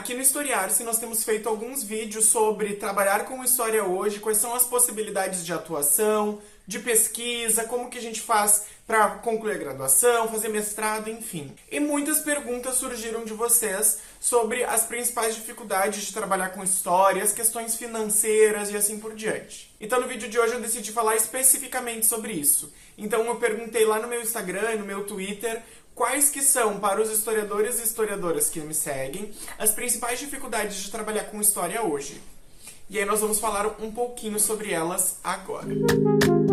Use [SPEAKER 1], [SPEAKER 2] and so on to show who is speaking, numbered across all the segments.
[SPEAKER 1] Aqui no Historiar-se nós temos feito alguns vídeos sobre trabalhar com história hoje, quais são as possibilidades de atuação, de pesquisa, como que a gente faz para concluir a graduação, fazer mestrado, enfim. E muitas perguntas surgiram de vocês sobre as principais dificuldades de trabalhar com história, as questões financeiras e assim por diante. Então no vídeo de hoje eu decidi falar especificamente sobre isso. Então eu perguntei lá no meu Instagram e no meu Twitter quais que são, para os historiadores e historiadoras que me seguem, as principais dificuldades de trabalhar com história hoje. E aí nós vamos falar um pouquinho sobre elas agora. A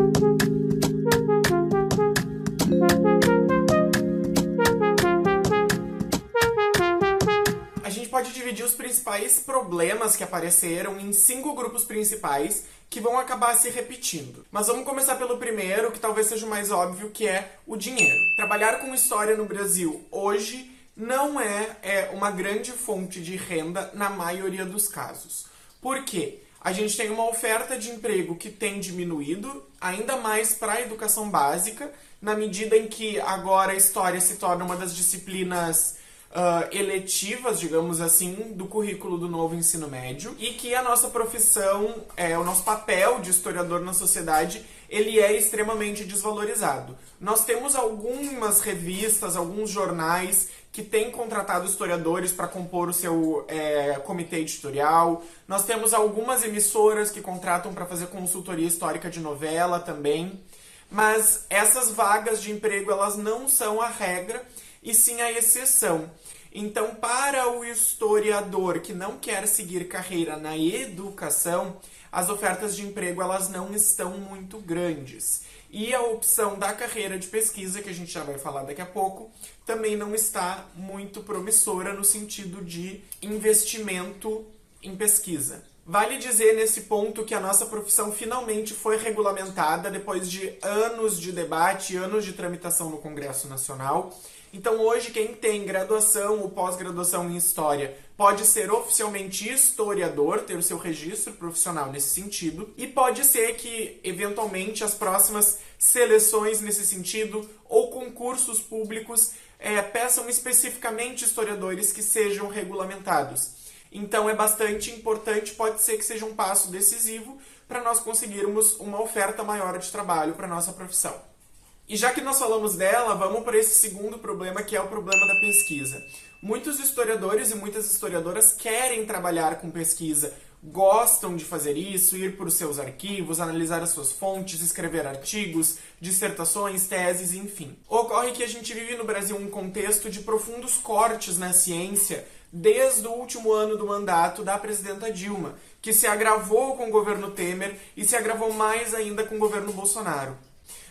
[SPEAKER 1] dividir os principais problemas que apareceram em cinco grupos principais que vão acabar se repetindo. Mas vamos começar pelo primeiro, que talvez seja o mais óbvio, que é o dinheiro. Trabalhar com história no Brasil hoje não é, é uma grande fonte de renda na maioria dos casos. Por quê? A gente tem uma oferta de emprego que tem diminuído, ainda mais para a educação básica, na medida em que agora a história se torna uma das disciplinas uh, eletivas, digamos assim, do currículo do novo ensino médio e que a nossa profissão, é, o nosso papel de historiador na sociedade, ele é extremamente desvalorizado. Nós temos algumas revistas, alguns jornais que têm contratado historiadores para compor o seu é, comitê editorial. Nós temos algumas emissoras que contratam para fazer consultoria histórica de novela também. Mas essas vagas de emprego elas não são a regra e sim a exceção. Então, para o historiador que não quer seguir carreira na educação, as ofertas de emprego elas não estão muito grandes. E a opção da carreira de pesquisa, que a gente já vai falar daqui a pouco, também não está muito promissora no sentido de investimento em pesquisa. Vale dizer nesse ponto que a nossa profissão finalmente foi regulamentada depois de anos de debate, anos de tramitação no Congresso Nacional. Então hoje quem tem graduação ou pós-graduação em história pode ser oficialmente historiador, ter o seu registro profissional nesse sentido, e pode ser que eventualmente as próximas seleções nesse sentido ou concursos públicos é, peçam especificamente historiadores que sejam regulamentados. Então é bastante importante, pode ser que seja um passo decisivo para nós conseguirmos uma oferta maior de trabalho para nossa profissão. E já que nós falamos dela, vamos para esse segundo problema, que é o problema da pesquisa. Muitos historiadores e muitas historiadoras querem trabalhar com pesquisa, gostam de fazer isso, ir para os seus arquivos, analisar as suas fontes, escrever artigos, dissertações, teses, enfim. Ocorre que a gente vive no Brasil um contexto de profundos cortes na ciência desde o último ano do mandato da presidenta Dilma, que se agravou com o governo Temer e se agravou mais ainda com o governo Bolsonaro.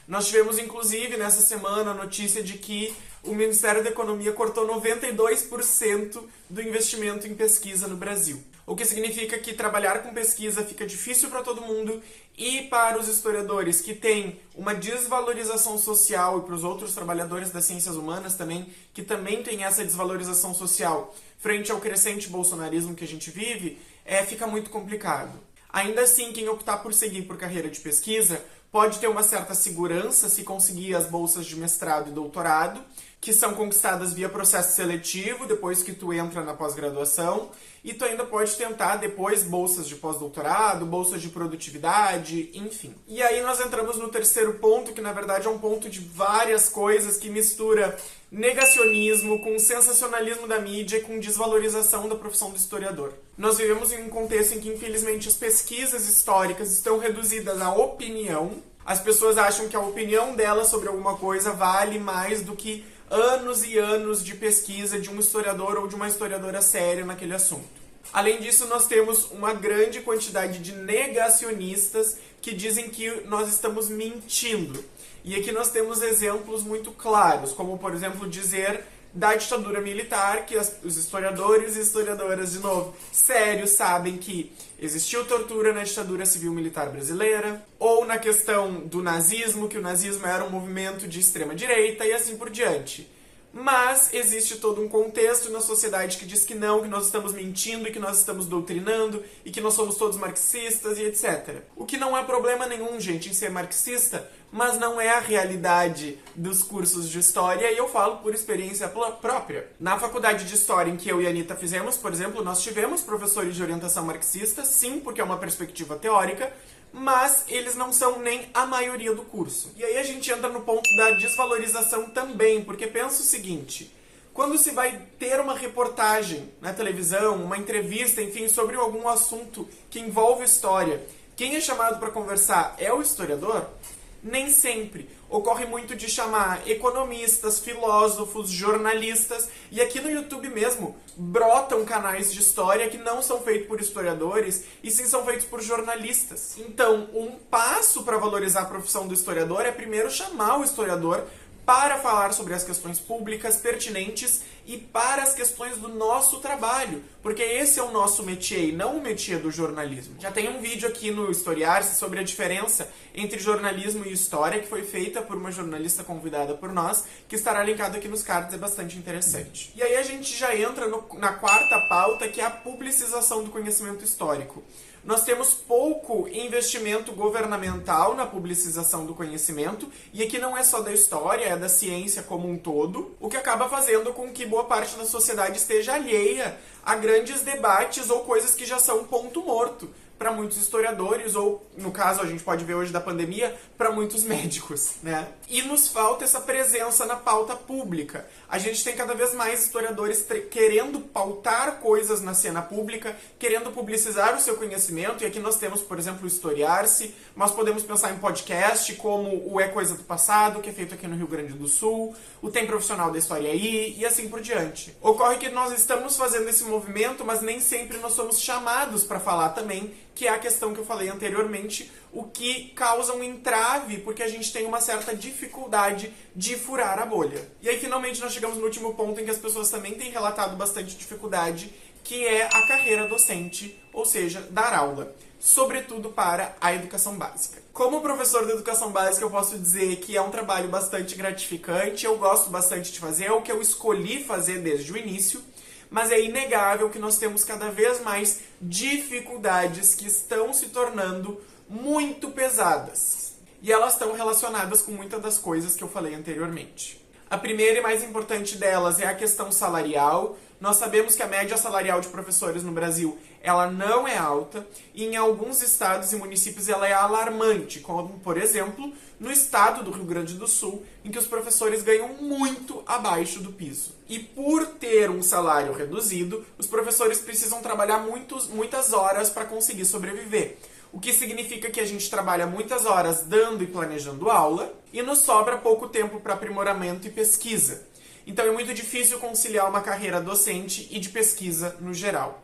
[SPEAKER 1] Nós tivemos, inclusive, nessa semana a notícia de que o Ministério da Economia cortou 92% do investimento em pesquisa no Brasil. O que significa que trabalhar com pesquisa fica difícil para todo mundo e para os historiadores que têm uma desvalorização social e para os outros trabalhadores das ciências humanas também, que também têm essa desvalorização social frente ao crescente bolsonarismo que a gente vive, é, fica muito complicado. Ainda assim, quem optar por seguir por carreira de pesquisa pode ter uma certa segurança se conseguir as bolsas de mestrado e doutorado, que são conquistadas via processo seletivo depois que tu entra na pós-graduação, e tu ainda pode tentar depois bolsas de pós-doutorado, bolsas de produtividade, enfim. E aí nós entramos no terceiro ponto, que na verdade é um ponto de várias coisas que mistura negacionismo com sensacionalismo da mídia e com desvalorização da profissão do historiador. Nós vivemos em um contexto em que infelizmente as pesquisas históricas estão reduzidas à opinião. As pessoas acham que a opinião delas sobre alguma coisa vale mais do que anos e anos de pesquisa de um historiador ou de uma historiadora séria naquele assunto. Além disso, nós temos uma grande quantidade de negacionistas que dizem que nós estamos mentindo. E aqui nós temos exemplos muito claros, como por exemplo dizer da ditadura militar, que as, os historiadores e historiadoras, de novo, sérios, sabem que existiu tortura na ditadura civil militar brasileira, ou na questão do nazismo, que o nazismo era um movimento de extrema direita e assim por diante. mas existe todo um contexto na sociedade que diz que não, que nós estamos mentindo e que nós estamos doutrinando e que nós somos todos marxistas e etc. O que não é problema nenhum, gente, em ser marxista, mas não é a realidade dos cursos de história e eu falo por experiência própria. Na faculdade de história em que eu e a Anitta fizemos, por exemplo, nós tivemos professores de orientação marxista, sim, porque é uma perspectiva teórica, mas eles não são nem a maioria do curso. E aí a gente entra no ponto da desvalorização também, porque pensa o seguinte: quando se vai ter uma reportagem na televisão, uma entrevista, enfim, sobre algum assunto que envolve história, quem é chamado para conversar é o historiador? Nem sempre. Ocorre muito de chamar economistas, filósofos, jornalistas, e aqui no YouTube mesmo brotam canais de história que não são feitos por historiadores, e sim são feitos por jornalistas. Então, um passo para valorizar a profissão do historiador é primeiro chamar o historiador para falar sobre as questões públicas pertinentes e para as questões do nosso trabalho, porque esse é o nosso métier, não o métier do jornalismo. Já tem um vídeo aqui no Historiar-se sobre a diferença entre jornalismo e história, que foi feita por uma jornalista convidada por nós, que estará linkado aqui nos cards, é bastante interessante. E aí a gente já entra no, na quarta pauta, que é a publicização do conhecimento histórico. Nós temos pouco investimento governamental na publicização do conhecimento, e aqui não é só da história, é da ciência como um todo, o que acaba fazendo com que boa parte da sociedade esteja alheia a grandes debates ou coisas que já são ponto morto para muitos historiadores, ou no caso a gente pode ver hoje da pandemia, para muitos médicos, né? E nos falta essa presença na pauta pública. A gente tem cada vez mais historiadores querendo pautar coisas na cena pública, querendo publicizar o seu conhecimento, e aqui nós temos, por exemplo, o Historiar-se, mas podemos pensar em podcast como o É Coisa do Passado, que é feito aqui no Rio Grande do Sul, o Tem Profissional da História aí, e assim por diante. Ocorre que nós estamos fazendo esse movimento, mas nem sempre nós somos chamados para falar também que é a questão que eu falei anteriormente, o que causa um entrave, porque a gente tem uma certa dificuldade de furar a bolha. E aí, finalmente, nós chegamos no último ponto em que as pessoas também têm relatado bastante dificuldade, que é a carreira docente, ou seja, dar aula, sobretudo para a educação básica. Como professor de educação básica, eu posso dizer que é um trabalho bastante gratificante, eu gosto bastante de fazer, é o que eu escolhi fazer desde o início mas é inegável que nós temos cada vez mais dificuldades que estão se tornando muito pesadas. E elas estão relacionadas com muitas das coisas que eu falei anteriormente. A primeira e mais importante delas é a questão salarial. Nós sabemos que a média salarial de professores no Brasil ela não é alta e em alguns estados e municípios ela é alarmante, como por exemplo no estado do Rio Grande do Sul, em que os professores ganham muito abaixo do piso. E por ter um salário reduzido, os professores precisam trabalhar muitos, muitas horas para conseguir sobreviver. O que significa que a gente trabalha muitas horas dando e planejando aula e nos sobra pouco tempo para aprimoramento e pesquisa. Então é muito difícil conciliar uma carreira docente e de pesquisa no geral.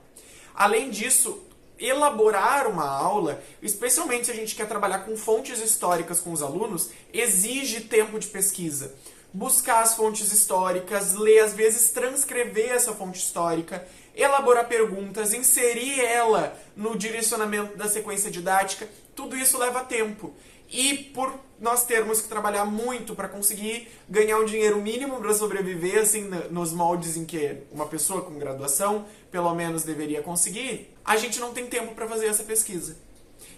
[SPEAKER 1] Além disso, elaborar uma aula, especialmente se a gente quer trabalhar com fontes históricas com os alunos, exige tempo de pesquisa. Buscar as fontes históricas, ler, às vezes transcrever essa fonte histórica, elaborar perguntas, inserir ela no direcionamento da sequência didática, tudo isso leva tempo. E por nós termos que trabalhar muito para conseguir ganhar um dinheiro mínimo para sobreviver, assim, nos moldes em que uma pessoa com graduação pelo menos deveria conseguir, a gente não tem tempo para fazer essa pesquisa.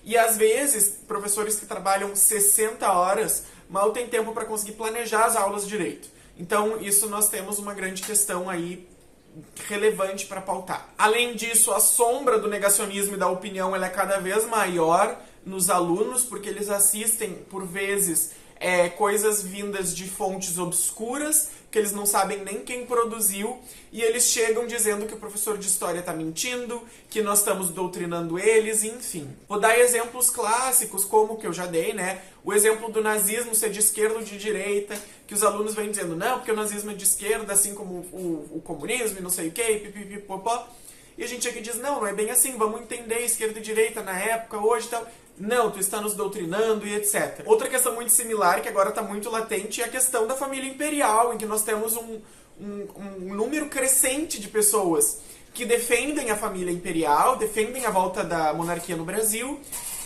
[SPEAKER 1] E às vezes, professores que trabalham 60 horas mal têm tempo para conseguir planejar as aulas direito. Então, isso nós temos uma grande questão aí relevante para pautar. Além disso, a sombra do negacionismo e da opinião ela é cada vez maior nos alunos, porque eles assistem, por vezes, é, coisas vindas de fontes obscuras, que eles não sabem nem quem produziu, e eles chegam dizendo que o professor de história está mentindo, que nós estamos doutrinando eles, enfim. Vou dar exemplos clássicos, como que eu já dei, né? O exemplo do nazismo ser de esquerda ou de direita, que os alunos vêm dizendo, não, porque o nazismo é de esquerda, assim como o, o comunismo e não sei o que, pipipipopó. E a gente aqui diz, não, não é bem assim, vamos entender esquerda e direita na época, hoje e tal. Não, tu está nos doutrinando e etc. Outra questão muito similar, que agora está muito latente, é a questão da família imperial, em que nós temos um, um, um número crescente de pessoas que defendem a família imperial, defendem a volta da monarquia no Brasil,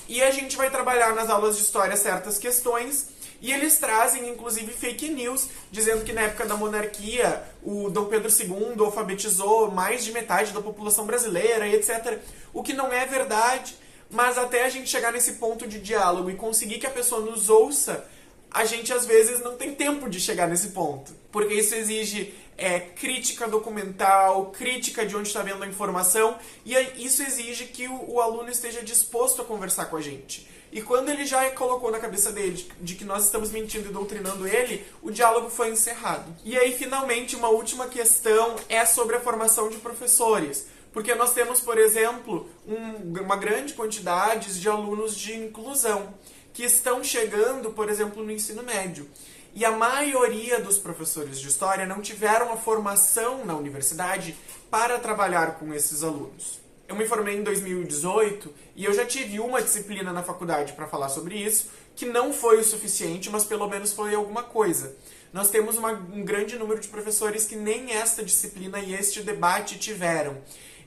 [SPEAKER 1] e a gente vai trabalhar nas aulas de história certas questões E eles trazem, inclusive, fake news, dizendo que na época da monarquia o Dom Pedro II alfabetizou mais de metade da população brasileira etc. O que não é verdade, mas até a gente chegar nesse ponto de diálogo e conseguir que a pessoa nos ouça, a gente às vezes não tem tempo de chegar nesse ponto. Porque isso exige é, crítica documental, crítica de onde está vendo a informação, e isso exige que o, o, aluno esteja disposto a conversar com a gente. E quando ele já colocou na cabeça dele de, que nós estamos mentindo e doutrinando ele, o diálogo foi encerrado. E aí, finalmente, uma última questão é sobre a formação de professores. Porque nós temos, por exemplo, um, uma grande quantidade de alunos de inclusão que estão chegando, por exemplo, no ensino médio. E a maioria dos professores de história não tiveram a formação na universidade para trabalhar com esses alunos. Eu me formei em 2018 e eu já tive uma disciplina na faculdade para falar sobre isso, que não foi o suficiente, mas pelo menos foi alguma coisa. Nós temos uma, um grande número de professores que nem esta disciplina e este debate tiveram.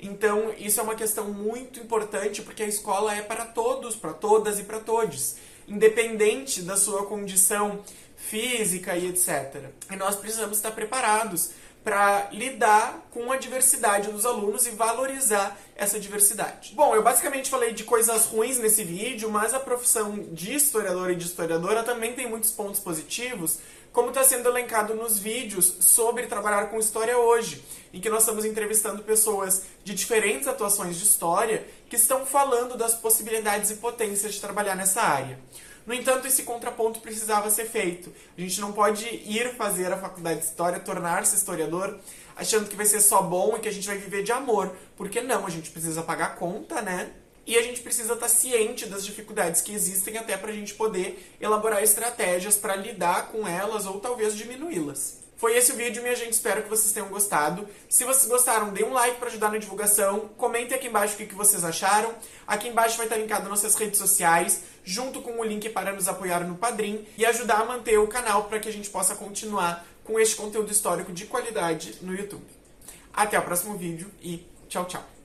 [SPEAKER 1] Então, isso é uma questão muito importante porque a escola é para todos, para todas e para todos, independente da sua condição física e etc. E nós precisamos estar preparados para lidar com a diversidade dos alunos e valorizar essa diversidade. Bom, eu basicamente falei de coisas ruins nesse vídeo, mas a profissão de historiador e de historiadora também tem muitos pontos positivos, como está sendo elencado nos vídeos sobre trabalhar com história hoje, em que nós estamos entrevistando pessoas de diferentes atuações de história que estão falando das possibilidades e potências de trabalhar nessa área. No entanto, esse contraponto precisava ser feito. A gente não pode ir fazer a faculdade de história, tornar-se historiador, achando que vai ser só bom e que a gente vai viver de amor. Porque não, a gente precisa pagar conta, né? E a gente precisa estar ciente das dificuldades que existem até para a gente poder elaborar estratégias para lidar com elas ou talvez diminuí-las. Foi esse o vídeo, minha gente. Espero que vocês tenham gostado. Se vocês gostaram, dê um like para ajudar na divulgação. Comentem aqui embaixo o que vocês acharam. Aqui embaixo vai estar linkado nossas redes sociais, junto com o link para nos apoiar no Padrim e ajudar a manter o canal para que a gente possa continuar com este conteúdo histórico de qualidade no YouTube. Até o próximo vídeo e tchau, tchau.